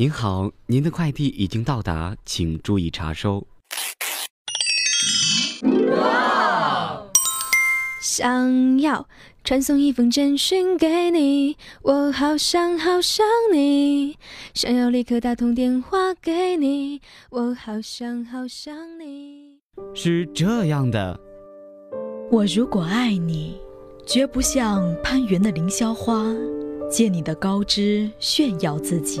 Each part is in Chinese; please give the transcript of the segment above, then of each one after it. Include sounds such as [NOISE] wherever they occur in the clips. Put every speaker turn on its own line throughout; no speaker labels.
您好，您的快递已经到达，请注意查收。
想要传送一封简讯给你，我好想好想你。想要立刻打通电话给你，我好想好想你。
是这样的，
我如果爱你，绝不像攀援的凌霄花，借你的高枝炫耀自己。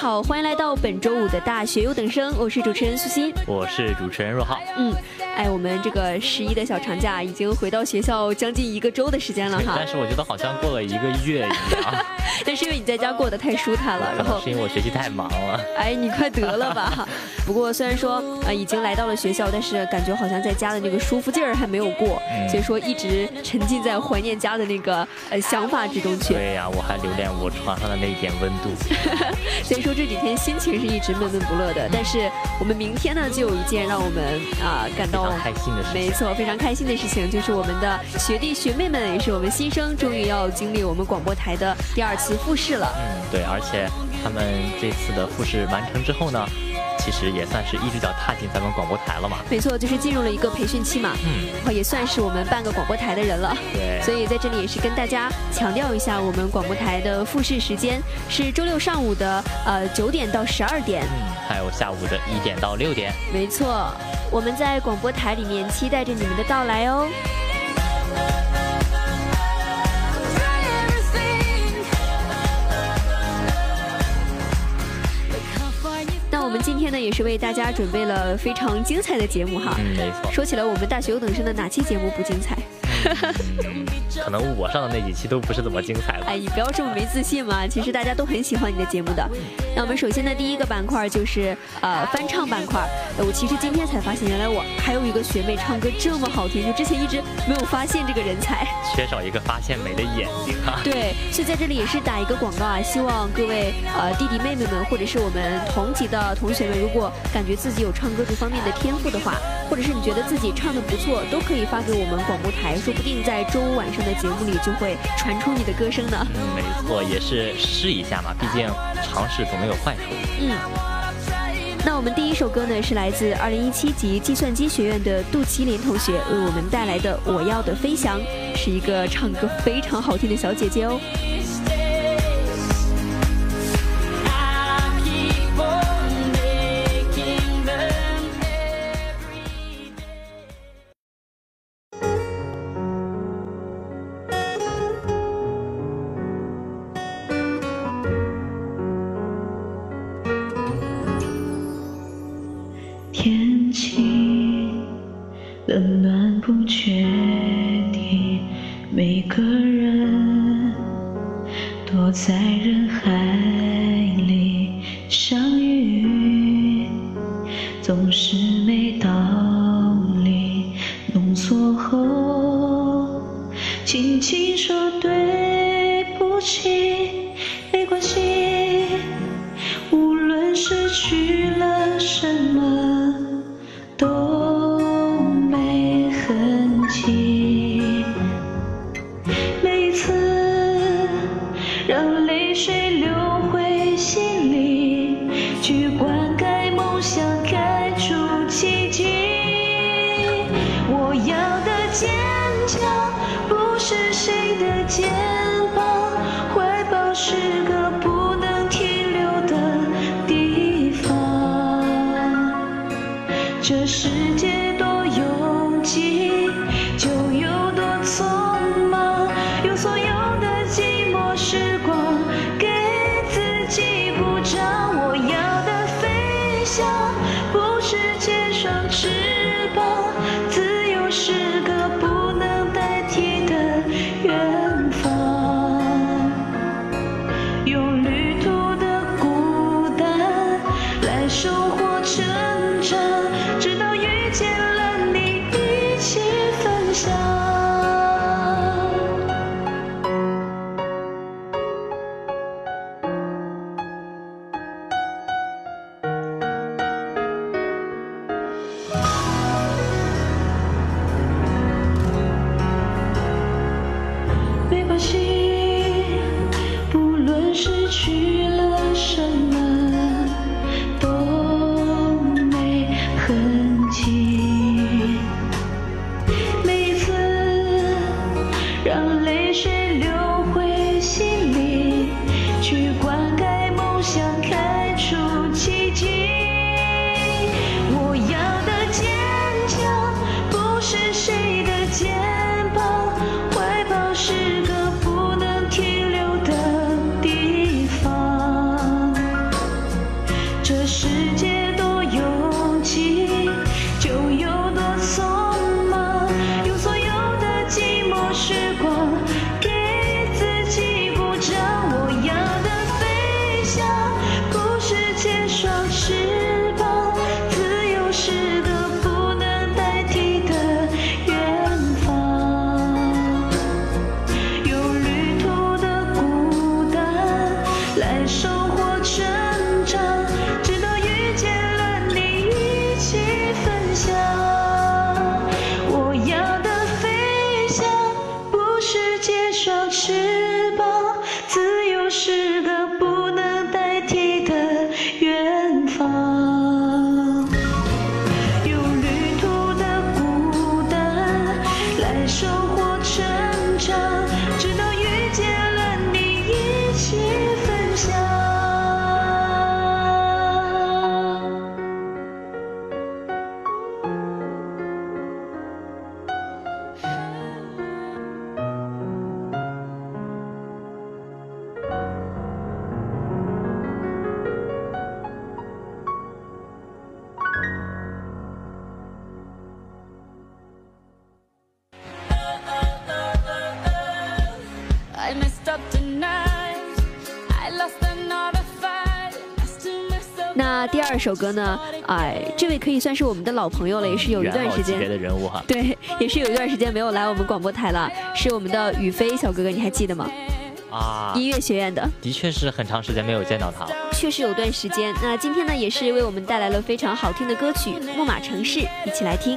好，欢迎来到本周五的大学优等生，我是主持人苏欣。
我是主持人若浩。
嗯，哎，我们这个十一的小长假已经回到学校将近一个周的时间了哈 [LAUGHS]
但，是我觉得好像过了一个月一样，[LAUGHS]
但是因为你在家过得太舒坦了，[LAUGHS] 然后
是因为我学习太忙了。
哎，你快得了吧！不过虽然说呃已经来到了学校，但是感觉好像在家的那个舒服劲儿还没有过，
嗯
所以说一直沉浸在怀念家的那个呃想法之中去。
对呀、我还留恋我床上的那一点温度。
所以说这几天心情是一直闷闷不乐的。但是我们明天呢，就有一件让我们啊、感到
非常开心的事情
没错，非常开心的事情，就是我们的学弟学妹们，也是我们新生，终于要经历我们广播台的第二次复试了。
嗯，对，而且他们这次的复试完成之后呢，其实也算是一只脚踏进咱们广播台了嘛。
没错，就是进入了一个培训期嘛，
嗯，
然后也算是我们半个广播台的人了。
对。
所以在这里也是跟大家强调一下，我们广播台的复试时间是周六上午的呃九点到十二点。
嗯，还有下午的一点到六点。
没错，我们在广播台里面期待着你们的到来哦。我们今天呢，也是为大家准备了非常精彩的节目哈。
嗯，没错。
说起来，我们大学优等生的哪期节目不精彩？[LAUGHS]
可能我上的那几期都不是怎么精彩吧。
哎，你不要这么没自信嘛！其实大家都很喜欢你的节目的。那我们首先的第一个板块就是呃翻唱板块。呃我其实今天才发现，原来我还有一个学妹唱歌这么好听，就之前一直没有发现这个人才。[LAUGHS]
缺少一个发现美的眼睛啊。
对，所以在这里也是打一个广告啊，希望各位呃弟弟妹妹们，或者是我们同级的同学们，如果感觉自己有唱歌这方面的天赋的话，或者是你觉得自己唱的不错，都可以发给我们广播台，说不定在周五晚上的节目里就会传出你的歌声呢。
嗯，没错，也是试一下嘛，毕竟尝试总没有坏处。
嗯。那我们第一首歌呢，是来自二零一七级计算机学院的杜麒麟同学为我们带来的《我要的飞翔》，是一个唱歌非常好听的小姐姐哦。首歌呢？哎，这位可以算是我们的老朋友了，也是有一段时
老级别的
间。
人物哈。[LAUGHS]
对，也是有一段时间没有来我们广播台了，是我们的宇飞小哥哥，你还记得吗？
啊，
音乐学院的，
的确是很长时间没有见到他了。
确实有段时间。那今天呢，也是为我们带来了非常好听的歌曲《木马城市》，一起来听。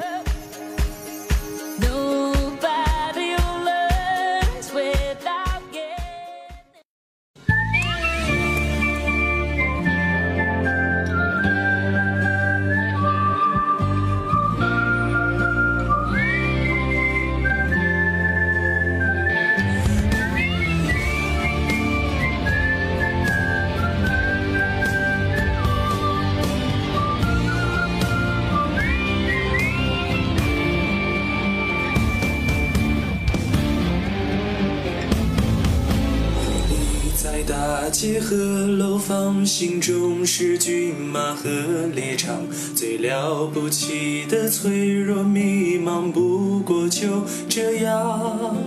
马和猎场，最了不起的脆弱迷茫，不过就这样。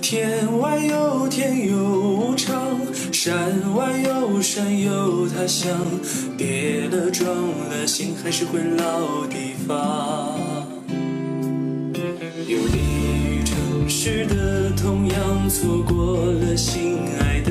天外有天有无常，山外有山有他乡，跌了撞了，心还是会老地方。有你与城市的同样，错过了心爱的，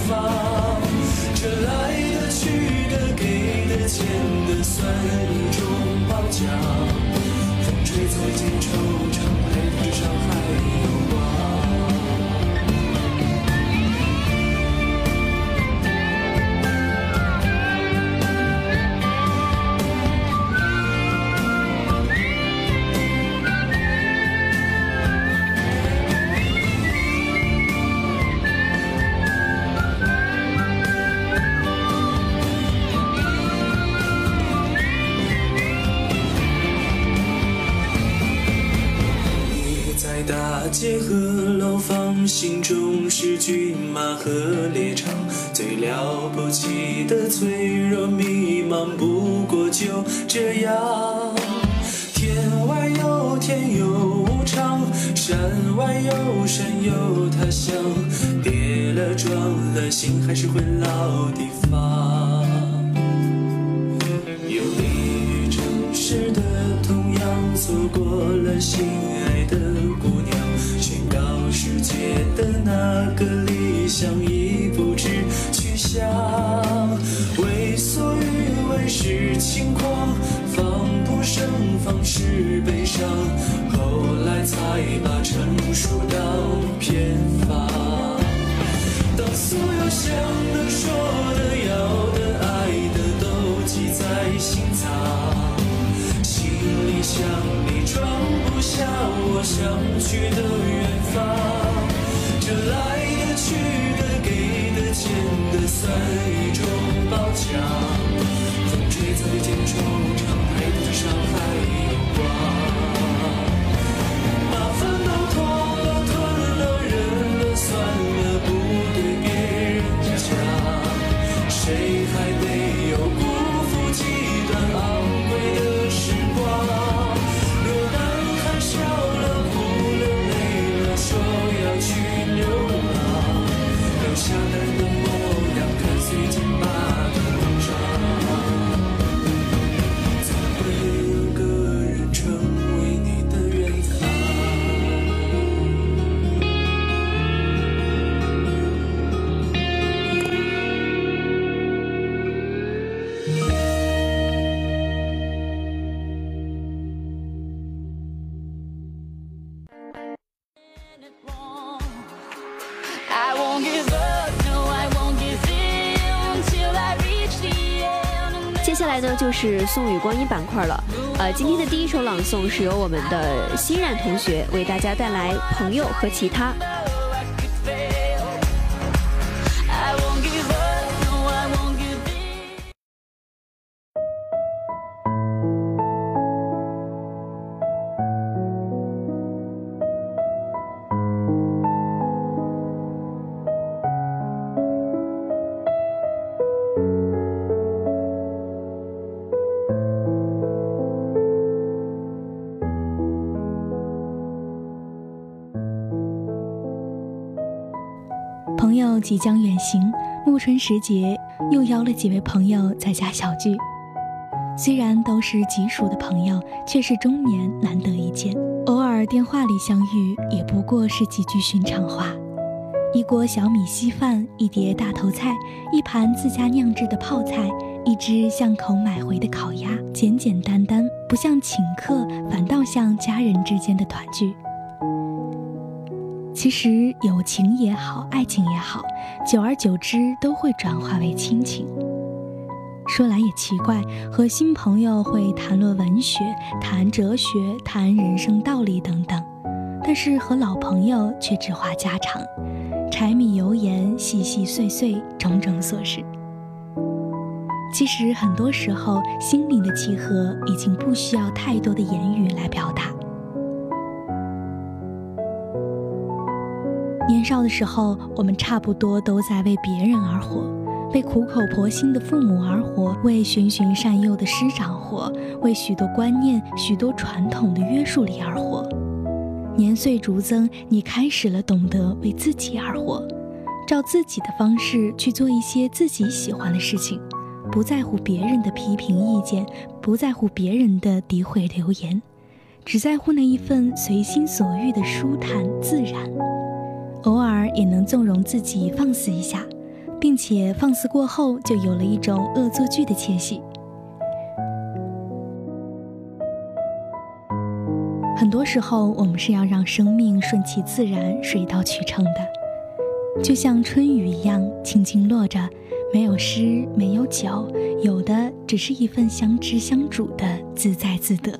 这来的、去的、给的、欠的，算一种褒奖。风吹走一件惆怅，海头之上还有过就这样。天外有天有无常，山外有山有他乡，跌了撞了，心还是会老地方。有你与城市的同样，错过了心爱的姑娘，宣告世界的那个理想已不知去向。是轻狂，防不胜防是悲伤，后来才把成熟当偏方。当所有想的、说的、要的、爱的都记在心脏，心里想你装不下我想去的远方。这来的、去的、给的、欠的，算一种褒奖。风吹走
下来呢就是宋雨光阴板块了。呃，今天的第一首朗诵是由我们的欣然同学为大家带来《朋友和其他》。
即将远行，暮春时节，又邀了几位朋友在家小聚。虽然都是极熟的朋友，却是中年难得一见。偶尔电话里相遇，也不过是几句寻常话。一锅小米稀饭，一碟大头菜，一盘自家酿制的泡菜，一只巷口买回的烤鸭，简简单单，不像请客，反倒像家人之间的团聚。其实友情也好，爱情也好，久而久之都会转化为亲情。说来也奇怪，和新朋友会谈论文学、谈哲学、谈人生道理等等，但是和老朋友却只话家常，柴米油盐、细细碎碎，种种琐事。其实很多时候，心灵的契合已经不需要太多的言语来表达。年少的时候，我们差不多都在为别人而活，为苦口婆心的父母而活，为循循善诱的师长活，为许多观念、许多传统的约束力而活。年岁逐增，你开始了懂得为自己而活，照自己的方式去做一些自己喜欢的事情，不在乎别人的批评意见，不在乎别人的诋毁流言，只在乎那一份随心所欲的舒坦自然。偶尔也能纵容自己放肆一下，并且放肆过后就有了一种恶作剧的窃喜。很多时候，我们是要让生命顺其自然、水到渠成的，就像春雨一样，轻轻落着，没有诗，没有酒，有的只是一份相知相主的自在自得。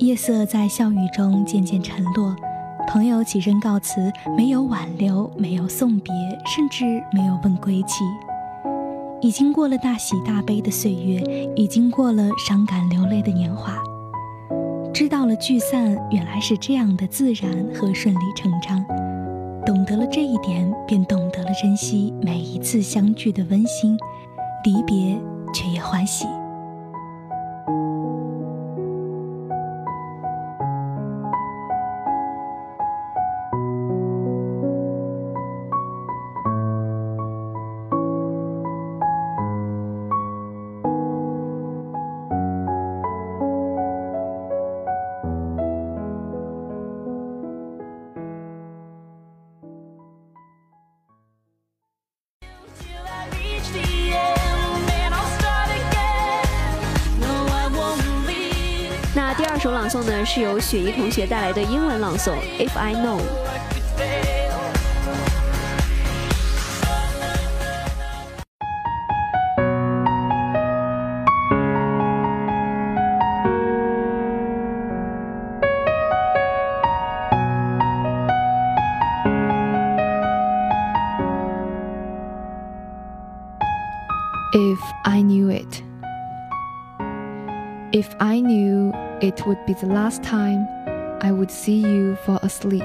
夜色在笑语中渐渐沉落。朋友起身告辞，没有挽留，没有送别，甚至没有问归期。已经过了大喜大悲的岁月，已经过了伤感流泪的年华。知道了聚散原来是这样的自然和顺理成章，懂得了这一点，便懂得了珍惜每一次相聚的温馨，离别却也欢喜。
雪姨同学带来的英文朗诵《If I Know》。
Would be the last time I would see you fall asleep,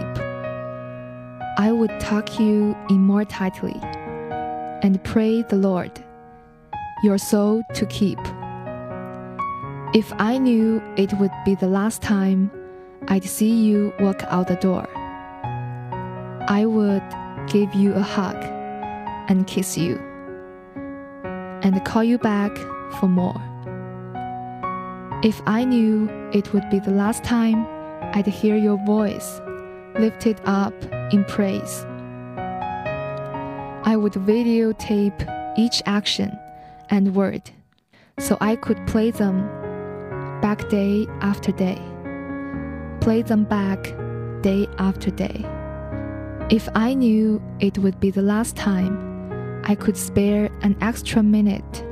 I would tuck you in more tightly and pray the Lord your soul to keep. If I knew it would be the last time I'd see you walk out the door, I would give you a hug and kiss you and call you back for more. If I knew it would be the last time I'd hear your voice lifted up in praise, I would videotape each action and word so I could play them back day after day, play them back day after day. If I knew it would be the last time I could spare an extra minute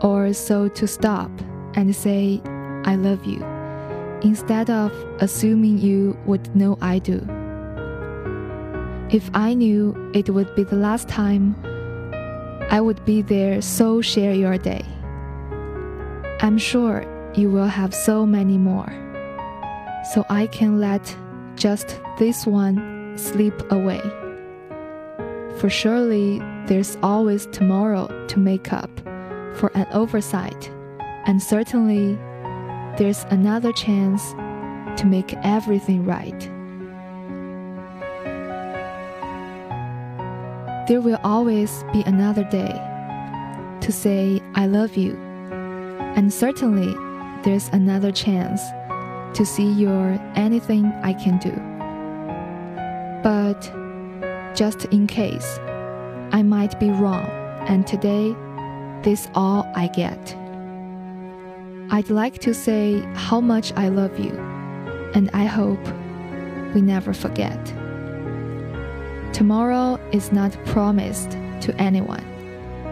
or so to stop and say, I love you, instead of assuming you would know I do. If I knew it would be the last time, I would be there, so share your day. I'm sure you will have so many more, so I can let just this one slip away. For surely there's always tomorrow to make up for an oversight, and certainly there's another chance to make everything right. There will always be another day to say, I love you, and certainly there's another chance to see your anything I can do. But just in case, I might be wrong, and today, this all I get. I'd like to say how much I love you, and I hope we never forget. Tomorrow is not promised to anyone,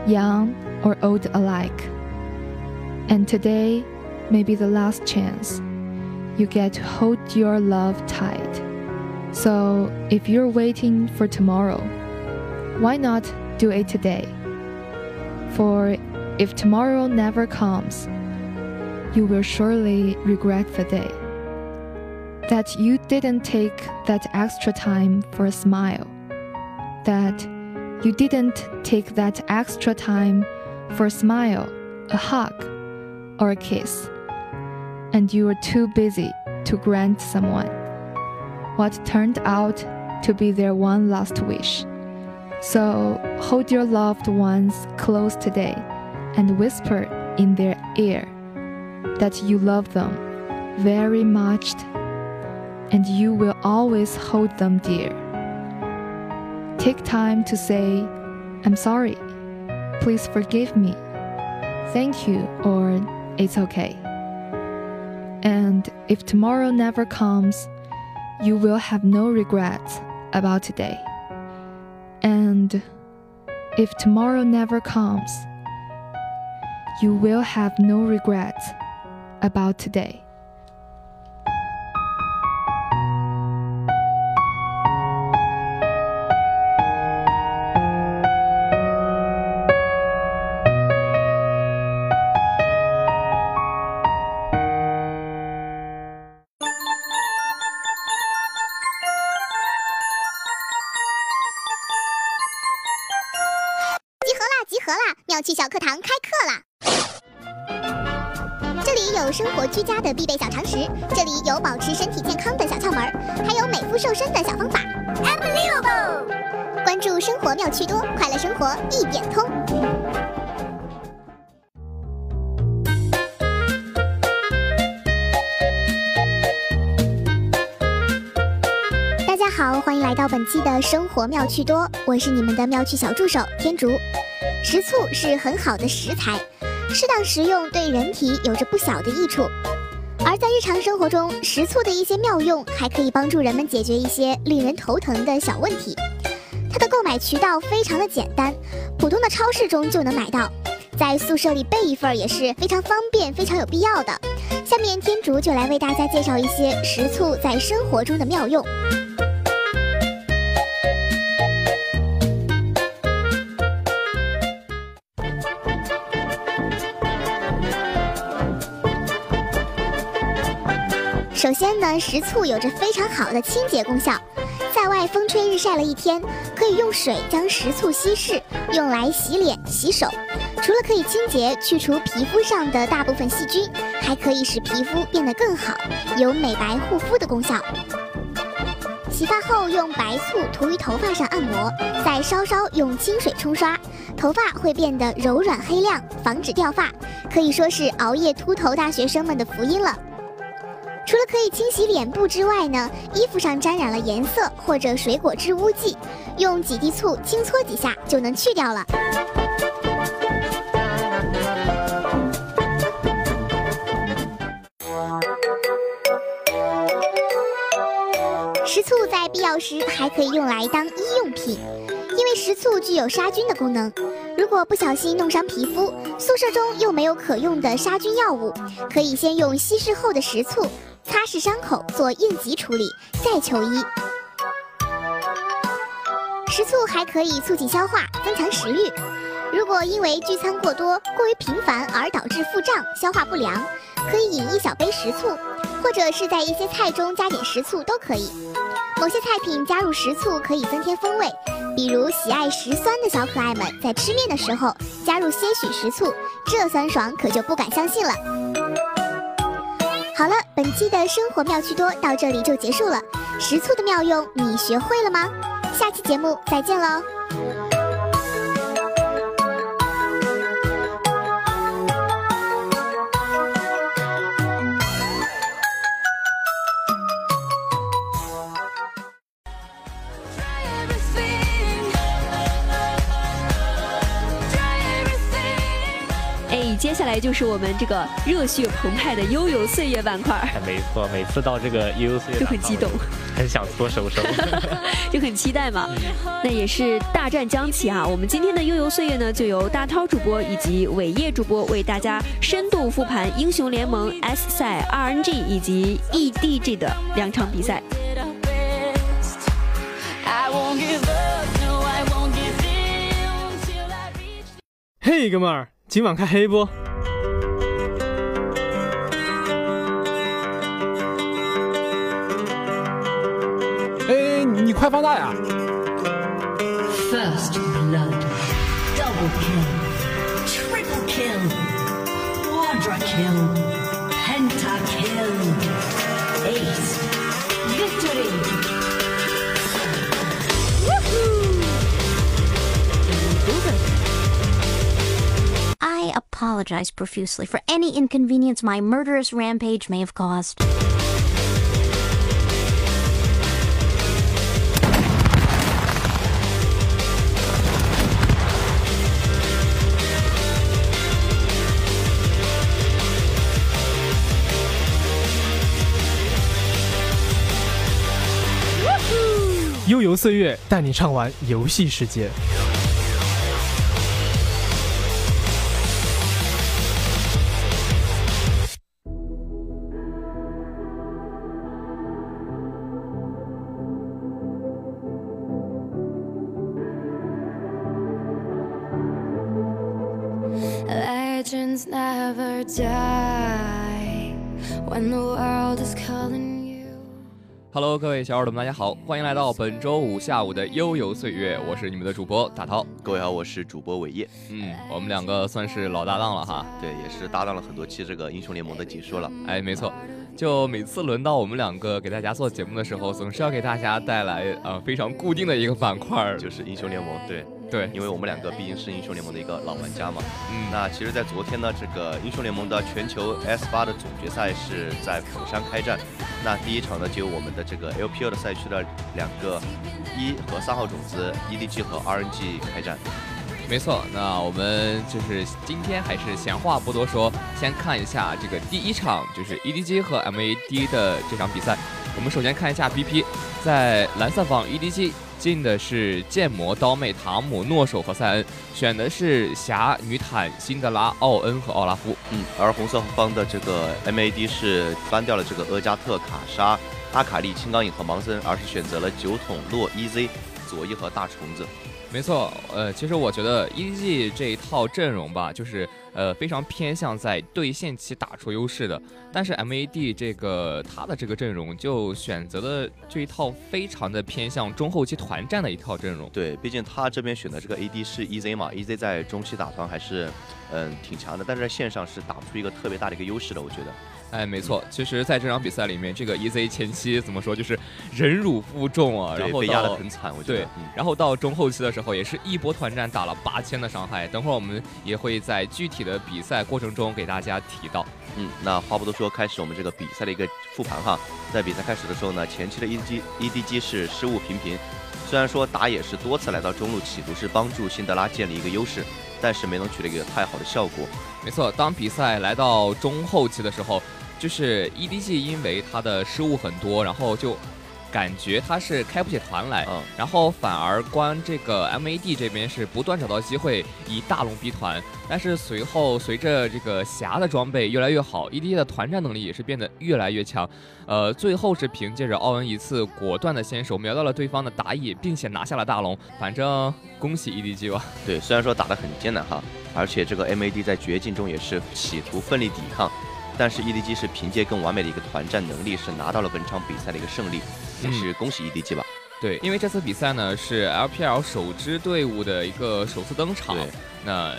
young or old alike. And today may be the last chance you get to hold your love tight. So if you're waiting for tomorrow, why not do it today? For if tomorrow never comes, you will surely regret the day. That you didn't take that extra time for a smile. That you didn't take that extra time for a smile, a hug, or a kiss. And you were too busy to grant someone what turned out to be their one last wish. So hold your loved ones close today and whisper in their ear that you love them very much and you will always hold them dear. Take time to say, I'm sorry, please forgive me, thank you, or it's okay. And if tomorrow never comes, you will have no regrets about today. And if tomorrow never comes, you will have no regrets about today.
居家的必备小常识，这里有保持身体健康的小窍门，还有美肤瘦身的小方法。Unbelievable！关注生活妙趣多，快乐生活一点通。大家好，欢迎来到本期的生活妙趣多，我是你们的妙趣小助手天竺。食醋是很好的食材，适当食用对人体有着不小的益处。而在日常生活中，食醋的一些妙用还可以帮助人们解决一些令人头疼的小问题。它的购买渠道非常的简单，普通的超市中就能买到，在宿舍里备一份也是非常方便、非常有必要的。下面天竺就来为大家介绍一些食醋在生活中的妙用。首先呢，食醋有着非常好的清洁功效，在外风吹日晒了一天，可以用水将食醋稀释，用来洗脸、洗手。除了可以清洁、去除皮肤上的大部分细菌，还可以使皮肤变得更好，有美白护肤的功效。洗发后用白醋涂于头发上按摩，再稍稍用清水冲刷，头发会变得柔软黑亮，防止掉发，可以说是熬夜秃头大学生们的福音了。除了可以清洗脸部之外呢，衣服上沾染了颜色或者水果汁污迹，用几滴醋轻搓几下就能去掉了。食醋在必要时还可以用来当医用品，因为食醋具有杀菌的功能。如果不小心弄伤皮肤，宿舍中又没有可用的杀菌药物，可以先用稀释后的食醋擦拭伤口做应急处理，再求医。食醋还可以促进消化，增强食欲。如果因为聚餐过多、过于频繁而导致腹胀、消化不良，可以饮一小杯食醋，或者是在一些菜中加点食醋都可以。某些菜品加入食醋可以增添风味，比如喜爱食酸的小可爱们在吃面的时候加入些许食醋，这酸爽可就不敢相信了。好了，本期的生活妙趣多到这里就结束了。食醋的妙用你学会了吗？下期节目再见喽！
接下来就是我们这个热血澎湃的悠游岁月板块，
哎没错，每次到这个悠游岁月
都很激动，
很想搓手手，[LAUGHS]
就很期待嘛。那也是大战将起啊！我们今天的悠游岁月呢，就由大涛主播以及伟业主播为大家深度复盘英雄联盟 S 赛 RNG 以及 EDG 的两场比赛。
I won't give up, no, I won't give in till I reach.
嘿，哥们儿，今晚开黑不？哎，你快放大呀！
I apologize profusely for any inconvenience my murderous rampage may have caused.
悠游岁月，带你畅玩游戏世界。
Die when the world is calling you.
Hello，各位小耳朵们，大家好，欢迎来到本周五下午的悠游岁月，我是你们的主播大涛。
各位好，我是主播伟业。
嗯，我们两个算是老搭档了哈。
对，也是搭档了很多期这个英雄联盟的解说了。
哎，没错，就每次轮到我们两个给大家做节目的时候，总是要给大家带来呃非常固定的一个板块，
就是英雄联盟。对
对，
因为我们两个毕竟是英雄联盟的一个老玩家嘛。
嗯，
那其实，在昨天呢，这个英雄联盟的全球 S 八的总决赛是在釜山开战。那第一场呢，就由我们的这个 LPL 的赛区的两个一和三号种子 EDG 和 RNG 开战。
没错，那我们就是今天还是闲话不多说，先看一下这个第一场，就是 EDG 和 MAD 的这场比赛。我们首先看一下 BP，在蓝色方 EDG 进的是剑魔、刀妹、塔姆、诺手和塞恩，选的是侠、女坦、辛德拉、奥恩和奥拉夫。
嗯，而红色方的这个 MAD 是搬掉了这个厄加特、卡莎、阿卡丽、青钢影和盲僧，而是选择了酒桶、洛、EZ、佐伊和大虫子。
没错，呃，其实我觉得 EG 这一套阵容吧，就是呃非常偏向在对线期打出优势的，但是 MAD 这个他的这个阵容就选择了这一套非常的偏向中后期团战的一套阵容。
对，毕竟他这边选的这个 AD 是 EZ 嘛，EZ 在中期打团还是嗯挺强的，但是在线上是打不出一个特别大的一个优势的，我觉得。
哎，没错，其实在这场比赛里面，这个 EZ 前期怎么说，就是忍辱负重啊，然后
被压得很惨，我觉得。
对，然后到中后期的时候，也是一波团战打了八千的伤害。等会儿我们也会在具体的比赛过程中给大家提到。
嗯，那话不多说，开始我们这个比赛的一个复盘哈。在比赛开始的时候呢，前期的 EDG EDG 是失误频频，虽然说打野是多次来到中路，企图是帮助辛德拉建立一个优势，但是没能取得一个太好的效果。
没错，当比赛来到中后期的时候，就是 EDG 因为他的失误很多，然后就感觉他是开不起团来，
嗯。
然后反而关这个 MAD 这边是不断找到机会以大龙逼团，但是随后随着这个霞的装备越来越好，EDG 的团战能力也是变得越来越强，呃，最后是凭借着奥恩一次果断的先手瞄到了对方的打野，并且拿下了大龙，反正恭喜 EDG 吧。[LAUGHS]
对，虽然说打得很艰难哈，而且这个 MAD 在绝境中也是企图奋力抵抗，但是 EDG 是凭借更完美的一个团战能力，是拿到了本场比赛的一个胜利，也是恭喜 EDG 吧。
对，因为这次比赛呢是 LPL 首支队伍的一个首次登场，那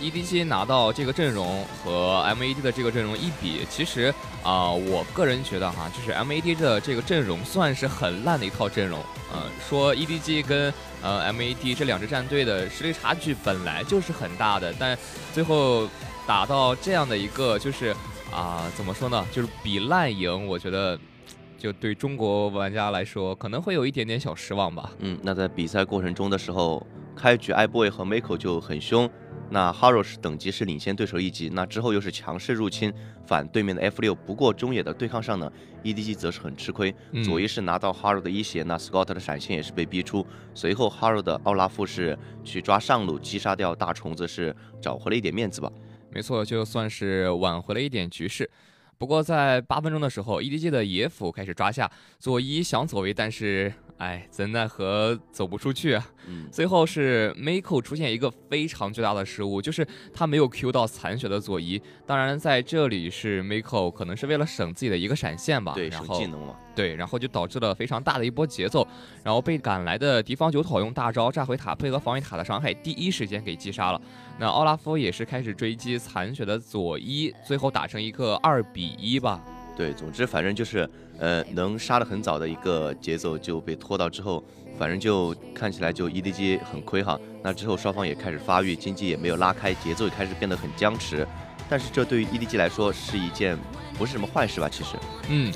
EDG 拿到这个阵容和 MAD 的这个阵容一比，其实啊、我个人觉得哈，就是 MAD 的这个阵容算是很烂的一套阵容。呃，说 EDG 跟呃 MAD 这两支战队的实力差距本来就是很大的，但最后打到这样的一个就是啊、怎么说呢，就是比烂赢，我觉得。就对中国玩家来说，可能会有一点点小失望吧。
嗯，那在比赛过程中的时候，开局 iBoy 和 Miko 就很凶，那 Haro 是等级是领先对手一级，那之后又是强势入侵反对面的 F 六，不过中野的对抗上呢，EDG 则是很吃亏，
嗯
左一是拿到 Haro 的一血，那 Scott 的闪现也是被逼出，随后 Haro 的奥拉夫是去抓上路击杀掉大虫子，是找回了一点面子吧。
没错，就算是挽回了一点局势。不过在八分钟的时候，EDG 的野辅开始抓下佐伊想走位，但是哎，怎奈何走不出去啊。
嗯，
最后是 Miko 出现一个非常巨大的失误，就是他没有 Q 到残血的佐伊。当然，在这里是 Miko 可能是为了省自己的一个闪现吧，然后
技能嘛。
对，然后就导致了非常大的一波节奏，然后被赶来的敌方九头用大招炸毁塔配合防御塔的伤害，第一时间给击杀了。那奥拉夫也是开始追击残血的佐伊，最后打成一个二比一吧。
对，总之反正就是，呃，能杀得很早的一个节奏就被拖到之后，反正就看起来就 EDG 很亏哈。那之后双方也开始发育，经济也没有拉开，节奏也开始变得很僵持。但是这对于 EDG 来说是一件不是什么坏事吧？其实，
嗯，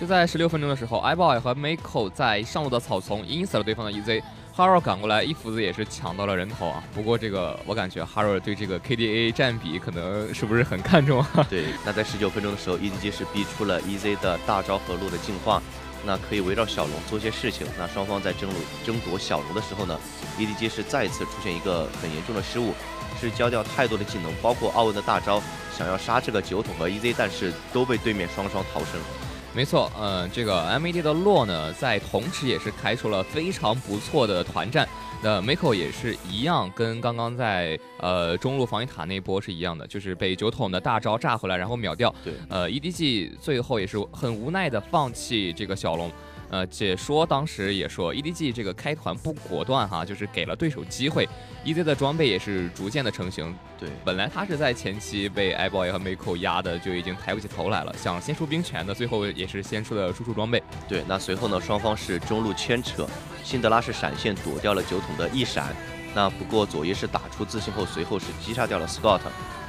就在十六分钟的时候，iBoy 和 Miko 在上路的草丛阴死了对方的 EZ。Haro 赶过来，一斧子也是抢到了人头啊。不过这个我感觉 Haro 对这个 KDA 占比可能是不是很看重啊？
对，那在十九分钟的时候，EDG 是逼出了 EZ 的大招和路的进化，那可以围绕小龙做些事情。那双方在争夺争夺小龙的时候呢，EDG 是再次出现一个很严重的失误，是交掉太多的技能，包括奥恩的大招，想要杀这个酒桶和 EZ，但是都被对面双双逃生。
没错，嗯、这个 MAD 的洛呢，在同时也是开出了非常不错的团战。那 Miko 也是一样，跟刚刚在呃中路防御塔那波是一样的，就是被酒桶的大招炸回来，然后秒掉。
对，
呃，EDG 最后也是很无奈的放弃这个小龙。呃，解说当时也说，EDG 这个开团不果断哈，就是给了对手机会。EZ 的装备也是逐渐的成型。
对，
本来他是在前期被 iBoy 和 Miko 压的，就已经抬不起头来了，想先出兵权的，最后也是先出的输出装备。
对，那随后呢，双方是中路牵扯，辛德拉是闪现躲掉了酒桶的一闪。那不过左一是打出自信后，随后是击杀掉了 Scott。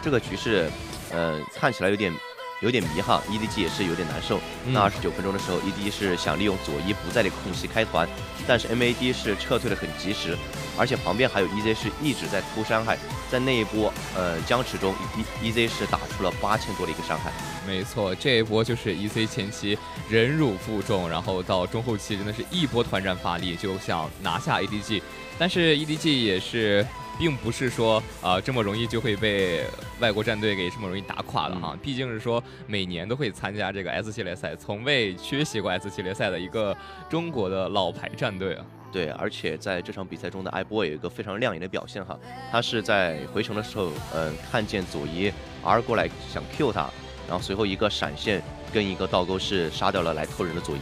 这个局势，呃，看起来有点有点迷哈，EDG 也是有点难受。
嗯
那二十九分钟的时候，EDG 是想利用左一不在的空隙开团，但是 MAD 是撤退的很及时，而且旁边还有 EZ 是一直在突伤害，在那一波呃僵持中，E EZ 是打出了八千多的一个伤害。
没错，这一波就是 EC 前期忍辱负重，然后到中后期真的是一波团战发力，就想拿下 EDG，但是 EDG 也是。并不是说呃这么容易就会被外国战队给这么容易打垮的哈，毕竟是说每年都会参加这个 S 系列赛，从未缺席过 S 系列赛的一个中国的老牌战队啊。
对，而且在这场比赛中的艾波有一个非常亮眼的表现哈，他是在回城的时候，嗯，看见佐伊 R 过来想 Q 他，然后随后一个闪现跟一个倒钩是杀掉了来偷人的左一，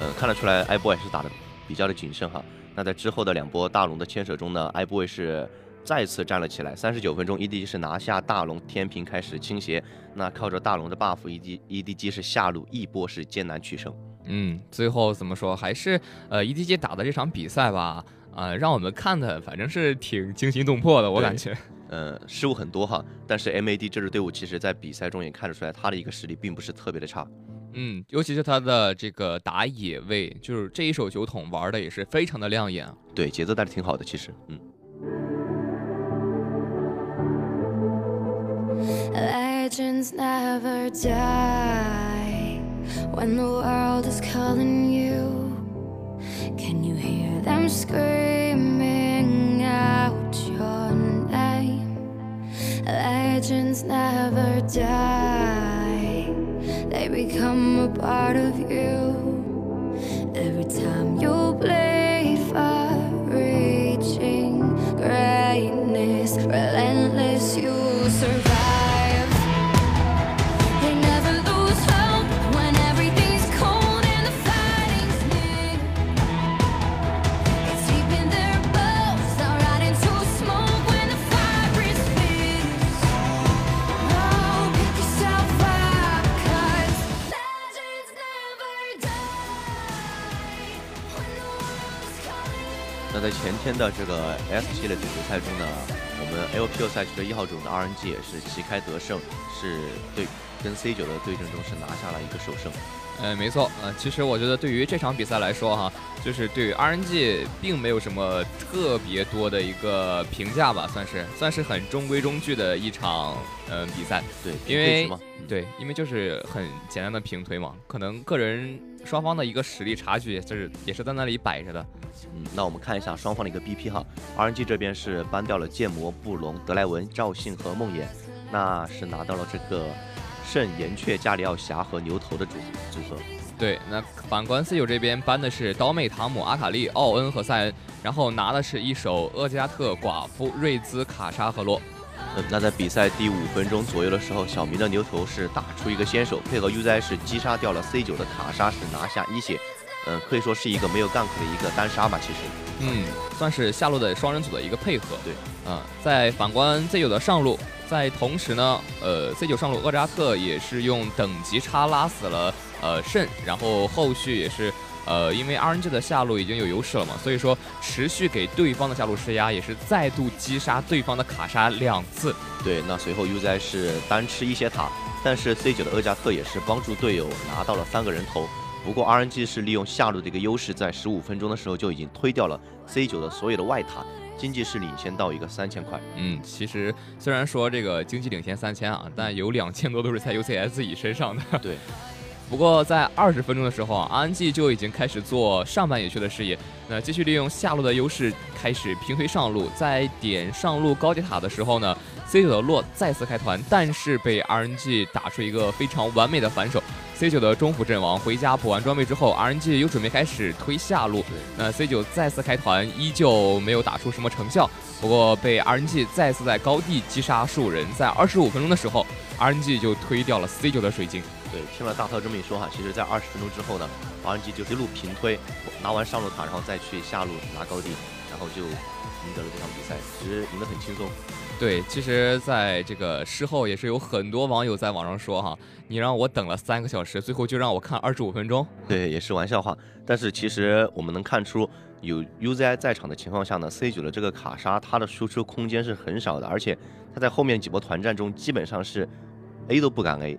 呃，看得出来艾波也是打的比较的谨慎哈。那在之后的两波大龙的牵扯中呢，艾波是再次站了起来。三十九分钟，EDG 是拿下大龙，天平开始倾斜。那靠着大龙的 buff，ED EDG 是下路一波是艰难取胜。
嗯，最后怎么说，还是呃 EDG 打的这场比赛吧，呃，让我们看的反正是挺惊心动魄的，我感觉。[LAUGHS]
呃，失误很多哈，但是 MAD 这支队伍其实在比赛中也看得出来，他的一个实力并不是特别的差。
嗯，尤其是他的这个打野位，就是这一手酒桶玩的也是非常的亮眼。
对，节奏带的挺好的，其实，嗯。
Legends never die when the world is calling you. Can you hear them screaming out your name. Legends never die, they become a part of you.
的这个 S 系列总决赛中呢，我们 LPL 赛区的一号种子 RNG 也是旗开得胜，是对跟 C 九的对阵中是拿下了一个首胜。
呃，没错，呃，其实我觉得对于这场比赛来说哈，就是对于 RNG 并没有什么特别多的一个评价吧，算是算是很中规中矩的一场呃比赛。
对
因为对，因为就是很简单的平推嘛，可能个人双方的一个实力差距，就是也是在那里摆着的。
嗯，那我们看一下双方的一个 BP 哈，RNG 这边是搬掉了剑魔、布隆、德莱文、赵信和梦魇，那是拿到了这个圣岩雀、加里奥侠和牛头的组组合。
对，那反观 C 九这边搬的是刀妹、塔姆、阿卡丽、奥恩和塞恩，然后拿的是一手厄加特、寡妇、瑞兹、卡莎和洛。
嗯，那在比赛第五分钟左右的时候，小明的牛头是打出一个先手，配合 UZI 是击杀掉了 C 九的卡莎，是拿下一血。嗯、可以说是一个没有 gank 的一个单杀吧，其实。
嗯，算是下路的双人组的一个配合。
对，
嗯，在反观 Z 九的上路，在同时呢，呃，Z 九上路厄扎特也是用等级差拉死了呃慎，然后后续也是。呃，因为 RNG 的下路已经有优势了嘛，所以说持续给对方的下路施压，也是再度击杀对方的卡莎两次。
对，那随后 UZI 是单吃一些塔，但是 C 九的厄加特也是帮助队友拿到了三个人头。不过 RNG 是利用下路的一个优势，在十五分钟的时候就已经推掉了 C 九的所有的外塔，经济是领先到一个三千块。
嗯，其实虽然说这个经济领先三千啊，但有两千多都是在 UCS 自己身上的。
对。
不过在二十分钟的时候啊，RNG 就已经开始做上半野区的视野，那继续利用下路的优势开始平推上路，在点上路高地塔的时候呢，C 九的洛再次开团，但是被 RNG 打出一个非常完美的反手。C 九的中辅阵亡，回家补完装备之后，RNG 又准备开始推下路，那 C 九再次开团，依旧没有打出什么成效。不过被 RNG 再次在高地击杀数人，在二十五分钟的时候，RNG 就推掉了 C 九的水晶。
对，听了大特这么一说哈，其实在二十分钟之后呢，RNG 就一路平推，拿完上路塔，然后再去下路拿高地，然后就赢得了这场比赛，其实赢得很轻松。
对，其实在这个事后也是有很多网友在网上说哈，你让我等了三个小时，最后就让我看二十五分钟。
对，也是玩笑话。但是其实我们能看出，有 UZI 在场的情况下呢，C 九的这个卡莎它的输出空间是很少的，而且他在后面几波团战中基本上是 A 都不敢 A。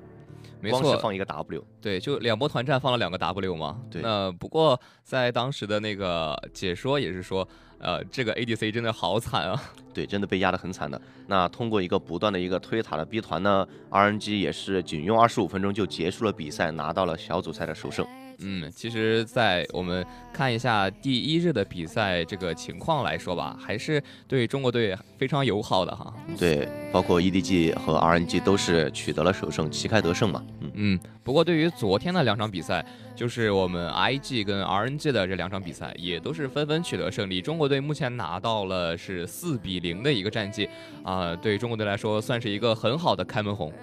没错，
光是放一个 W，
对，就两波团战放了两个 W 嘛。
对。
那不过在当时的那个解说也是说，呃，这个 ADC 真的好惨啊。
对，真的被压得很惨的。那通过一个不断的一个推塔的逼团呢，RNG 也是仅用二十五分钟就结束了比赛，拿到了小组赛的首胜。
嗯，其实，在我们看一下第一日的比赛这个情况来说吧，还是对中国队非常友好的哈。
对，包括 EDG 和 RNG 都是取得了首胜，旗开得胜嘛。嗯
嗯。不过对于昨天的两场比赛，就是我们 IG 跟 RNG 的这两场比赛，也都是纷纷取得胜利。中国队目前拿到了是四比零的一个战绩，啊、对中国队来说算是一个很好的开门红。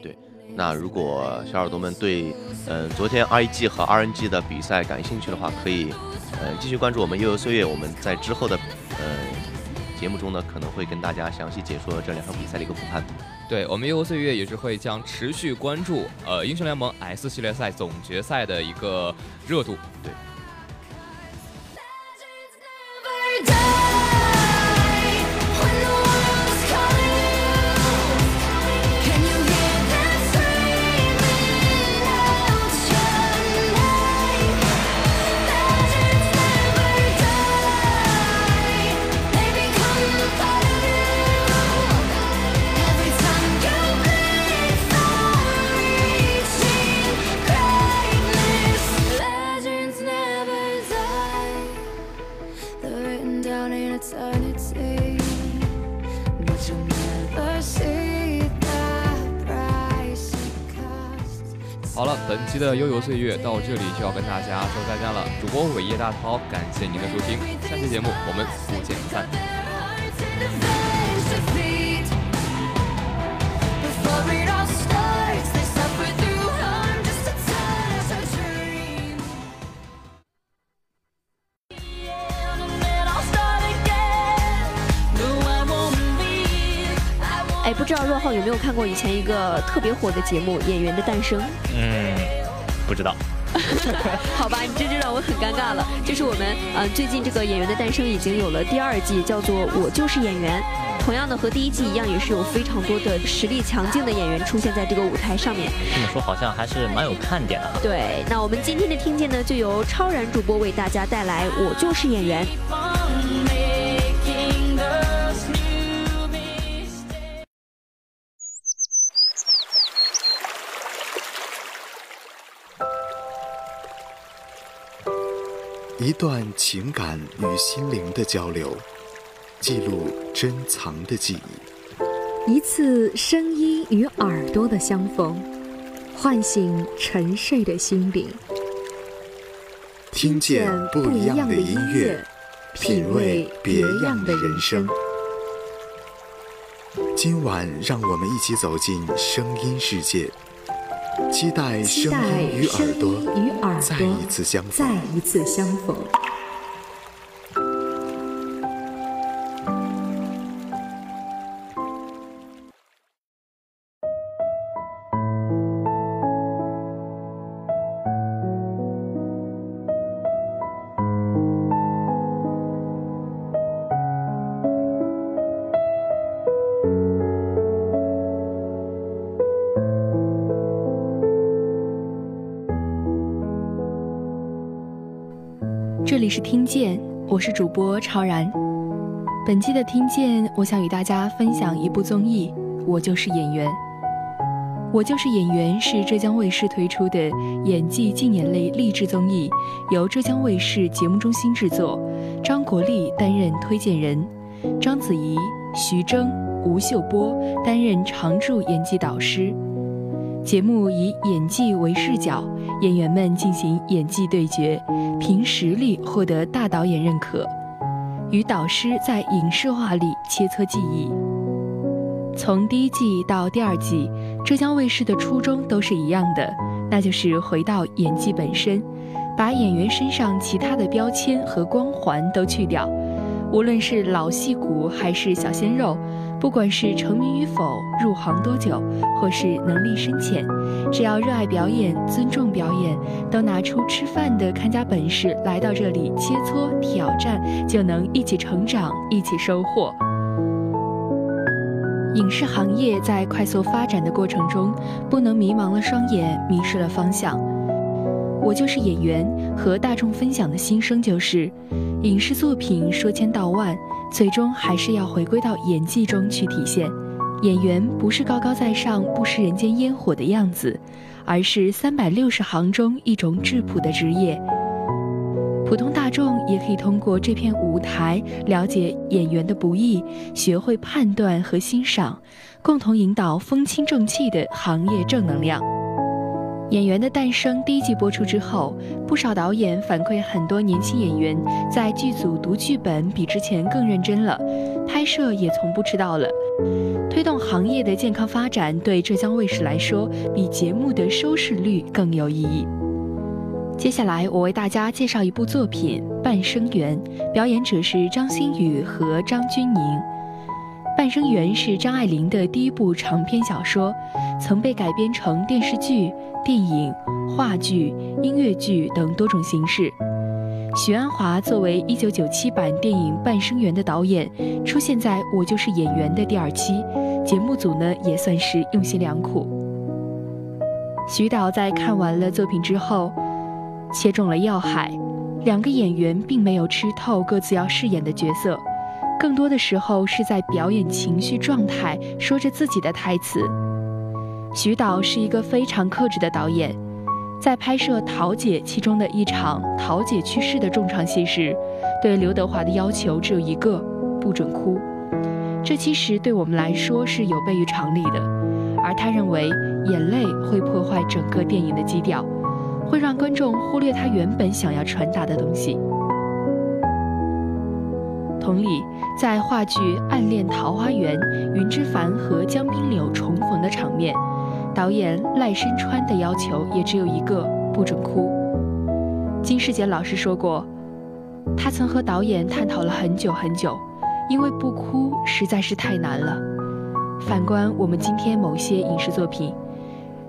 对。那如果小耳朵们对嗯、呃、昨天 IG 和 RNG 的比赛感兴趣的话，可以呃继续关注我们悠悠岁月，我们在之后的呃节目中呢，可能会跟大家详细解说这两场比赛的一个复盘。
对我们悠悠岁月也是会将持续关注呃英雄联盟 S 系列赛总决赛的一个热度。
对。
本期的悠游岁月到这里就要跟大家说再见了。主播伟业大涛，感谢您的收听，下期节目我们不见不散。
有没有看过以前一个特别火的节目《演员的诞生》？
嗯，不知道。[LAUGHS]
好吧，你这就让我很尴尬了。就是我们呃最近这个《演员的诞生》已经有了第二季，叫做《我就是演员》。同样的，和第一季一样，也是有非常多的实力强劲的演员出现在这个舞台上面。
这么说好像还是蛮有看点的哈。
对，那我们今天的听见呢，就由超然主播为大家带来《我就是演员》。
段情感与心灵的交流，记录珍藏的记忆。
一次声音与耳朵的相逢，唤醒沉睡的心灵。
听见不一样的音乐，品味别样的人生。今晚，让我们一起走进声音世界，期待声音与耳朵
音与耳
再
朵
一次相逢
是听见，我是主播超然。本期的听见，我想与大家分享一部综艺《我就是演员》。《我就是演员》是浙江卫视推出的演技竞演类励志综艺，由浙江卫视节目中心制作，张国立担任推荐人，章子怡、徐峥、吴秀波担任常驻演技导师。节目以演技为视角，演员们进行演技对决，凭实力获得大导演认可，与导师在影视化里切磋技艺。从第一季到第二季，浙江卫视的初衷都是一样的，那就是回到演技本身，把演员身上其他的标签和光环都去掉。无论是老戏骨还是小鲜肉，不管是成名与否、入行多久，或是能力深浅，只要热爱表演、尊重表演，都拿出吃饭的看家本事来到这里切磋挑战，就能一起成长，一起收获。影视行业在快速发展的过程中，不能迷茫了双眼，迷失了方向。我就是演员和大众分享的心声就是，影视作品说千道万，最终还是要回归到演技中去体现。演员不是高高在上、不食人间烟火的样子，而是三百六十行中一种质朴的职业。普通大众也可以通过这片舞台了解演员的不易，学会判断和欣赏，共同引导风清正气的行业正能量。《演员的诞生》第一季播出之后，不少导演反馈，很多年轻演员在剧组读剧本比之前更认真了，拍摄也从不迟到了。推动行业的健康发展，对浙江卫视来说，比节目的收视率更有意义。接下来，我为大家介绍一部作品《半生缘》，表演者是张馨予和张钧甯。《半生缘》是张爱玲的第一部长篇小说，曾被改编成电视剧、电影、话剧、音乐剧等多种形式。许鞍华作为1997版电影《半生缘》的导演，出现在《我就是演员》的第二期，节目组呢也算是用心良苦。徐导在看完了作品之后，切中了要害，两个演员并没有吃透各自要饰演的角色，更多的时候是在表演情绪状态，说着自己的台词。徐导是一个非常克制的导演，在拍摄《桃姐》其中的一场桃姐去世的重场戏时，对刘德华的要求只有一个：不准哭。这其实对我们来说是有悖于常理的，而他认为眼泪会破坏整个电影的基调，会让观众忽略他原本想要传达的东西。同理，在话剧《暗恋桃花源》云之凡和江滨柳重逢的场面，导演赖声川的要求也只有一个：不准哭。金世杰老师说过，他曾和导演探讨了很久很久，因为不哭实在是太难了。反观我们今天某些影视作品，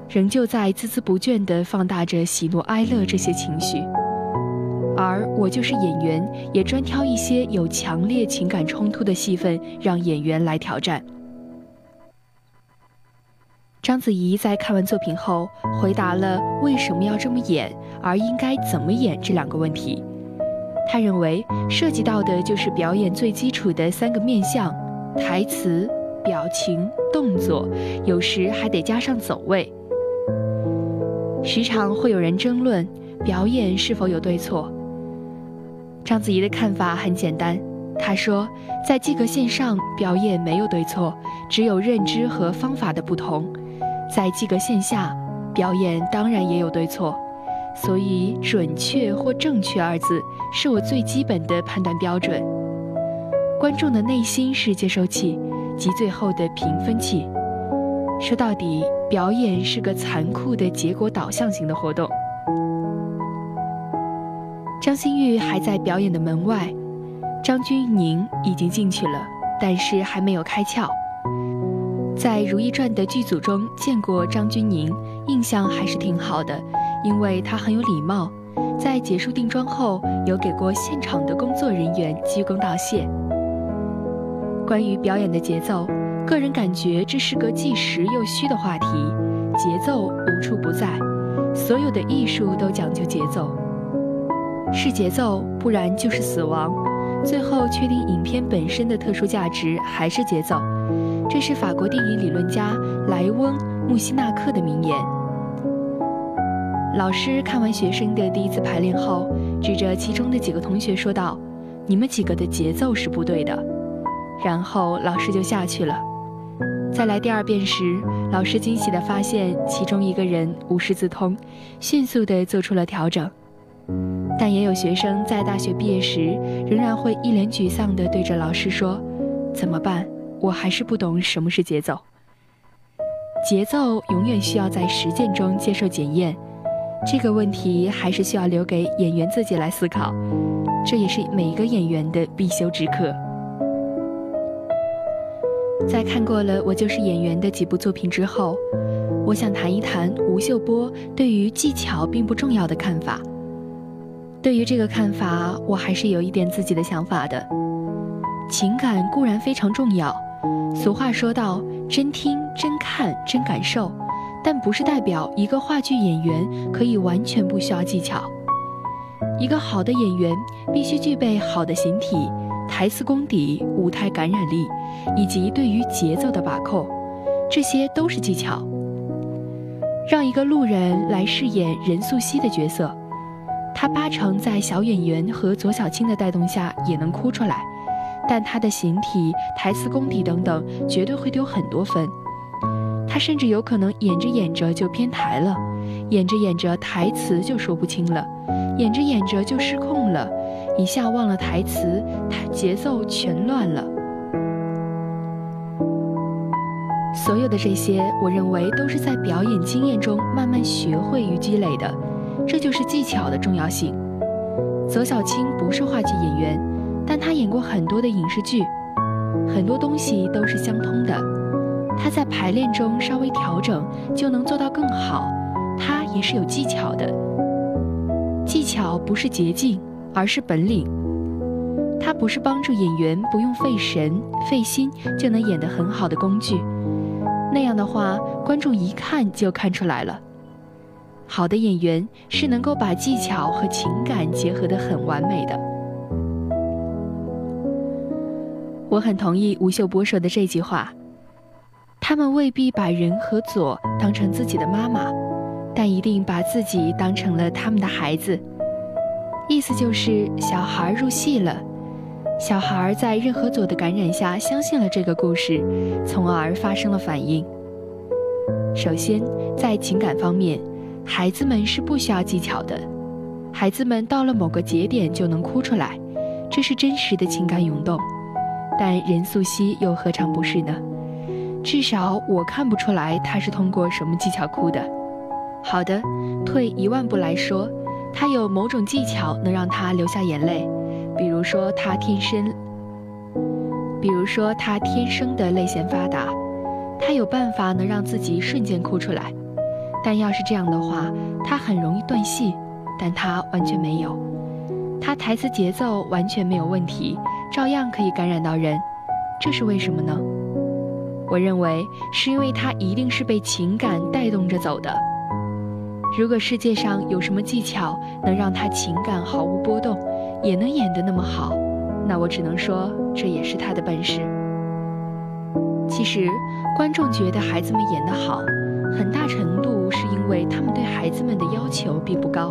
仍旧在孜孜不倦地放大着喜怒哀乐这些情绪。而我就是演员，也专挑一些有强烈情感冲突的戏份，让演员来挑战。章子怡在看完作品后，回答了为什么要这么演，而应该怎么演这两个问题。她认为涉及到的就是表演最基础的三个面向：台词、表情、动作，有时还得加上走位。时常会有人争论表演是否有对错。章子怡的看法很简单，她说，在及格线上，表演没有对错，只有认知和方法的不同；在及格线下，表演当然也有对错，所以准确或正确二字是我最基本的判断标准。观众的内心是接收器，及最后的评分器。说到底，表演是个残酷的结果导向型的活动。张馨予还在表演的门外，张钧甯已经进去了，但是还没有开窍。在《如懿传》的剧组中见过张钧甯，印象还是挺好的，因为她很有礼貌。在结束定妆后，有给过现场的工作人员鞠躬道谢。关于表演的节奏，个人感觉这是个既实又虚的话题。节奏无处不在，所有的艺术都讲究节奏。是节奏，不然就是死亡。最后确定影片本身的特殊价值还是节奏，这是法国电影理论家莱翁·穆西纳克的名言。老师看完学生的第一次排练后，指着其中的几个同学说道：“你们几个的节奏是不对的。”然后老师就下去了。再来第二遍时，老师惊喜地发现其中一个人无师自通，迅速地做出了调整。但也有学生在大学毕业时，仍然会一脸沮丧地对着老师说：“怎么办？我还是不懂什么是节奏。节奏永远需要在实践中接受检验，这个问题还是需要留给演员自己来思考。这也是每一个演员的必修之课。”在看过了《我就是演员》的几部作品之后，我想谈一谈吴秀波对于技巧并不重要的看法。对于这个看法，我还是有一点自己的想法的。情感固然非常重要，俗话说到“真听、真看、真感受”，但不是代表一个话剧演员可以完全不需要技巧。一个好的演员必须具备好的形体、台词功底、舞台感染力，以及对于节奏的把控，这些都是技巧。让一个路人来饰演任素汐的角色。他八成在小演员和左小青的带动下也能哭出来，但他的形体、台词功底等等绝对会丢很多分。他甚至有可能演着演着就偏台了，演着演着台词就说不清了，演着演着就失控了，一下忘了台词，他节奏全乱了。所有的这些，我认为都是在表演经验中慢慢学会与积累的。这就是技巧的重要性。左小青不是话剧演员，但她演过很多的影视剧，很多东西都是相通的。她在排练中稍微调整，就能做到更好。她也是有技巧的。技巧不是捷径，而是本领。它不是帮助演员不用费神费心就能演得很好的工具。那样的话，观众一看就看出来了。好的演员是能够把技巧和情感结合得很完美的。我很同意吴秀波说的这句话：他们未必把人和左当成自己的妈妈，但一定把自己当成了他们的孩子。意思就是小孩入戏了，小孩在任和左的感染下相信了这个故事，从而发生了反应。首先，在情感方面，孩子们是不需要技巧的，孩子们到了某个节点就能哭出来，这是真实的情感涌动。但任素汐又何尝不是呢？至少我看不出来她是通过什么技巧哭的。好的，退一万步来说，她有某种技巧能让她流下眼泪，比如说她天生，比如说她天生的泪腺发达，她有办法能让自己瞬间哭出来。但要是这样的话，他很容易断戏，但他完全没有，他台词节奏完全没有问题。照样可以感染到人，这是为什么呢？我认为是因为他一定是被情感带动着走的。如果世界上有什么技巧能让他情感毫无波动，也能演得那么好，那我只能说这也是他的本事。其实，观众觉得孩子们演得好，很大程度是因为他们对孩子们的要求并不高，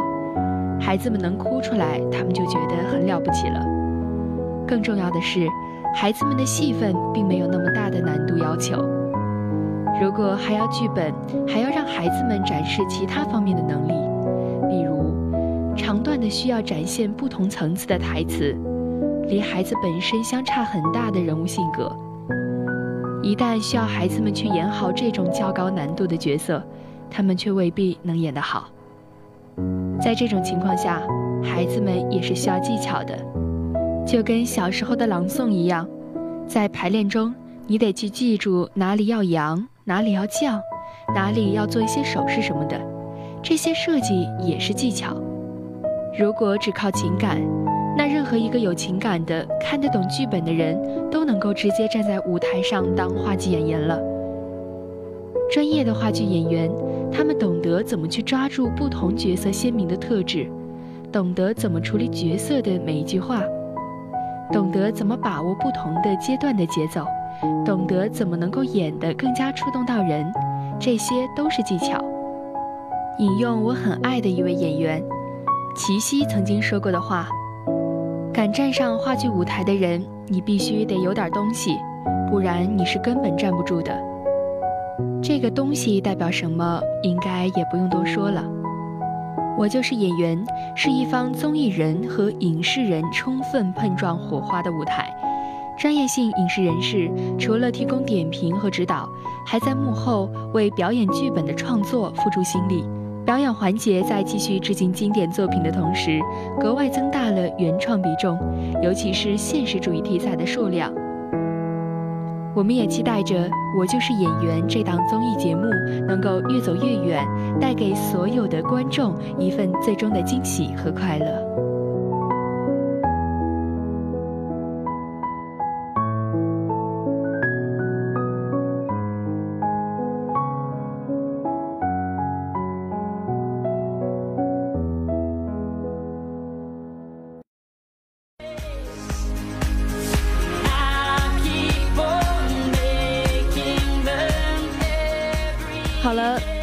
孩子们能哭出来，他们就觉得很了不起了。更重要的是，孩子们的戏份并没有那么大的难度要求。如果还要剧本，还要让孩子们展示其他方面的能力，比如长段的需要展现不同层次的台词，离孩子本身相差很大的人物性格，一旦需要孩子们去演好这种较高难度的角色，他们却未必能演得好。在这种情况下，孩子们也是需要技巧的。就跟小时候的朗诵一样，在排练中，你得去记住哪里要扬，哪里要降，哪里要做一些手势什么的，这些设计也是技巧。如果只靠情感，那任何一个有情感的、看得懂剧本的人都能够直接站在舞台上当话剧演员了。专业的话剧演员，他们懂得怎么去抓住不同角色鲜明的特质，懂得怎么处理角色的每一句话。懂得怎么把握不同的阶段的节奏，懂得怎么能够演得更加触动到人，这些都是技巧。引用我很爱的一位演员齐溪曾经说过的话：“敢站上话剧舞台的人，你必须得有点东西，不然你是根本站不住的。”这个东西代表什么，应该也不用多说了。我就是演员，是一方综艺人和影视人充分碰撞火花的舞台。专业性影视人士除了提供点评和指导，还在幕后为表演剧本的创作付出心力。表演环节在继续致敬经典作品的同时，格外增大了原创比重，尤其是现实主义题材的数量。我们也期待着《我就是演员》这档综艺节目能够越走越远，带给所有的观众一份最终的惊喜和快乐。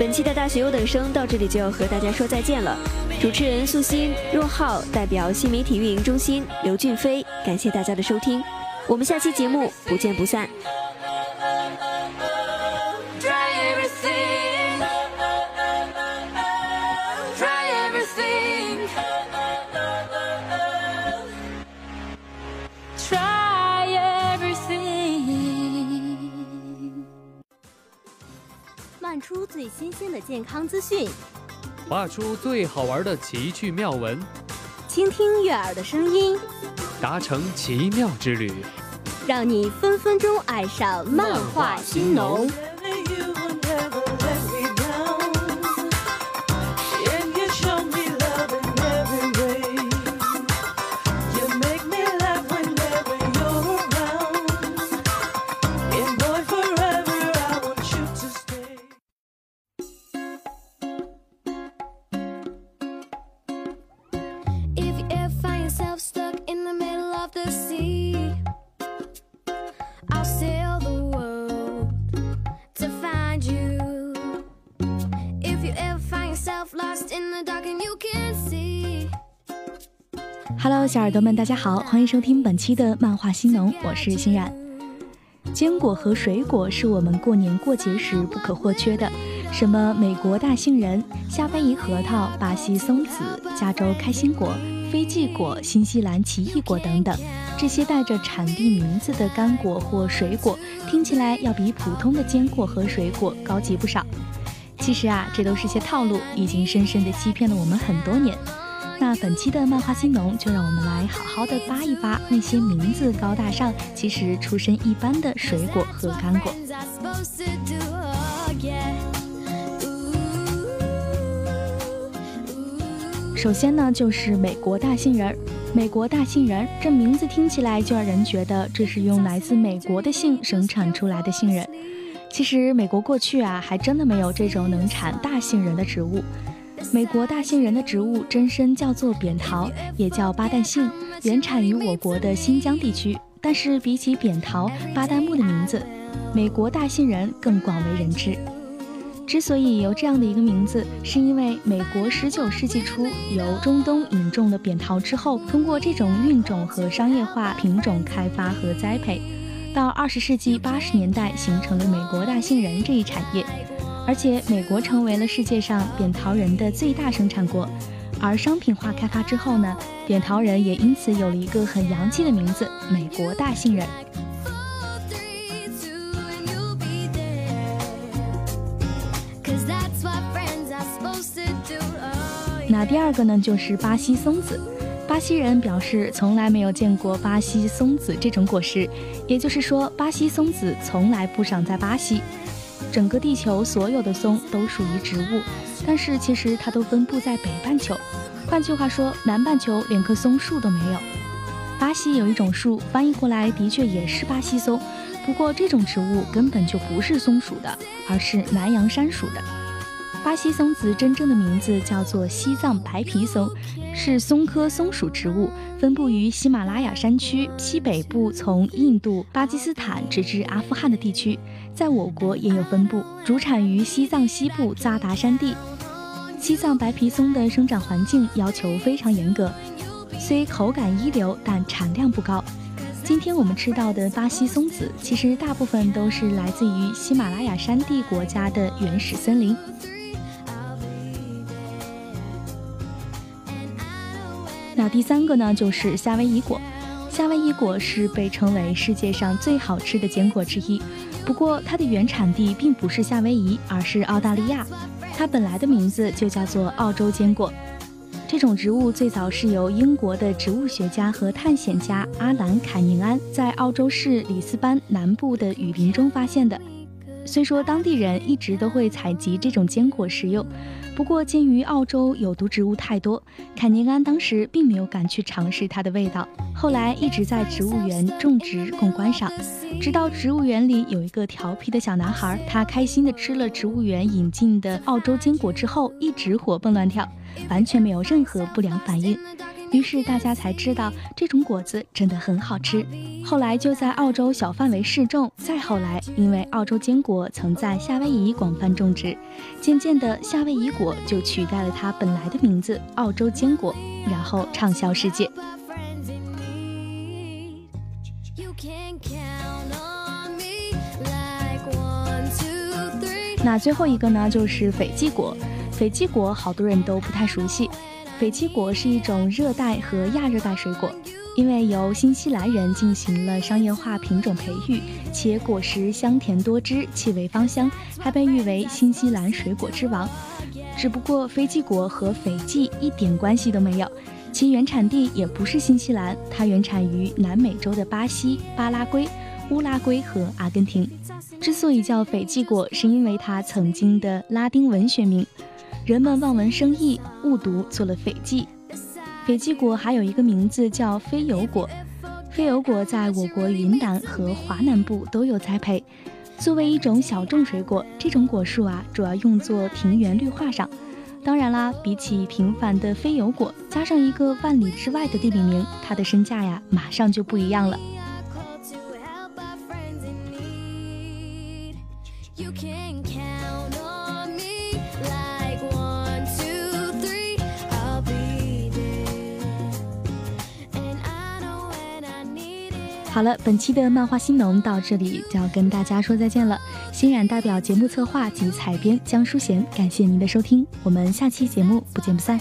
本期的大学优等生到这里就要和大家说再见了。主持人素心、若浩，代表新媒体运营中心刘俊飞，感谢大家的收听，我们下期节目不见不散。
漫出最新鲜的健康资讯，
画出最好玩的奇趣妙文，
倾听悦耳的声音，
达成奇妙之旅。
让你分分钟爱上漫画新农。
小耳朵们，大家好，欢迎收听本期的漫画新农，我是欣然。坚果和水果是我们过年过节时不可或缺的，什么美国大杏仁、夏威夷核桃、巴西松子、加州开心果、飞记果、新西兰奇异果等等，这些带着产地名字的干果或水果，听起来要比普通的坚果和水果高级不少。其实啊，这都是些套路，已经深深地欺骗了我们很多年。那本期的漫画新农，就让我们来好好的扒一扒那些名字高大上，其实出身一般的水果和干果。首先呢，就是美国大杏仁。美国大杏仁这名字听起来就让人觉得这是用来自美国的杏生产出来的杏仁。其实美国过去啊，还真的没有这种能产大杏仁的植物。美国大杏仁的植物真身叫做扁桃，也叫巴旦杏，原产于我国的新疆地区。但是比起扁桃、巴旦木的名字，美国大杏仁更广为人知。之所以有这样的一个名字，是因为美国19世纪初由中东引种了扁桃之后，通过这种育种和商业化品种开发和栽培，到20世纪80年代形成了美国大杏仁这一产业。而且，美国成为了世界上扁桃仁的最大生产国。而商品化开发之后呢，扁桃仁也因此有了一个很洋气的名字——美国大杏仁。那第二个呢，就是巴西松子。巴西人表示从来没有见过巴西松子这种果实，也就是说，巴西松子从来不长在巴西。整个地球所有的松都属于植物，但是其实它都分布在北半球。换句话说，南半球连棵松树都没有。巴西有一种树，翻译过来的确也是巴西松，不过这种植物根本就不是松属的，而是南洋杉属的。巴西松子真正的名字叫做西藏白皮松，是松科松属植物，分布于喜马拉雅山区西北部，从印度、巴基斯坦直至阿富汗的地区。在我国也有分布，主产于西藏西部扎达山地。西藏白皮松的生长环境要求非常严格，虽口感一流，但产量不高。今天我们吃到的巴西松子，其实大部分都是来自于喜马拉雅山地国家的原始森林。那第三个呢，就是夏威夷果。夏威夷果是被称为世界上最好吃的坚果之一。不过，它的原产地并不是夏威夷，而是澳大利亚。它本来的名字就叫做澳洲坚果。这种植物最早是由英国的植物学家和探险家阿兰·凯宁安在澳洲市里斯班南部的雨林中发现的。虽说当地人一直都会采集这种坚果食用。不过，鉴于澳洲有毒植物太多，凯宁安当时并没有敢去尝试它的味道。后来一直在植物园种植供观赏，直到植物园里有一个调皮的小男孩，他开心地吃了植物园引进的澳洲坚果之后，一直活蹦乱跳，完全没有任何不良反应。于是大家才知道这种果子真的很好吃。后来就在澳洲小范围试种，再后来因为澳洲坚果曾在夏威夷广泛种植，渐渐的夏威夷果就取代了它本来的名字澳洲坚果，然后畅销世界。那最后一个呢，就是斐济果。斐济果好多人都不太熟悉。斐济果是一种热带和亚热带水果，因为由新西兰人进行了商业化品种培育，且果实香甜多汁，气味芳香，还被誉为新西兰水果之王。只不过斐济果和斐济一点关系都没有，其原产地也不是新西兰，它原产于南美洲的巴西、巴拉圭、乌拉圭和阿根廷。之所以叫斐济果，是因为它曾经的拉丁文学名。人们望文生义，误读做了斐济。斐济果还有一个名字叫飞油果。飞油果在我国云南和华南部都有栽培。作为一种小众水果，这种果树啊，主要用作庭园绿化上。当然啦，比起平凡的飞油果，加上一个万里之外的地理名，它的身价呀，马上就不一样了。好了，本期的漫画新农到这里就要跟大家说再见了。欣然代表节目策划及采编江淑贤，感谢您的收听，我们下期节目不见不散。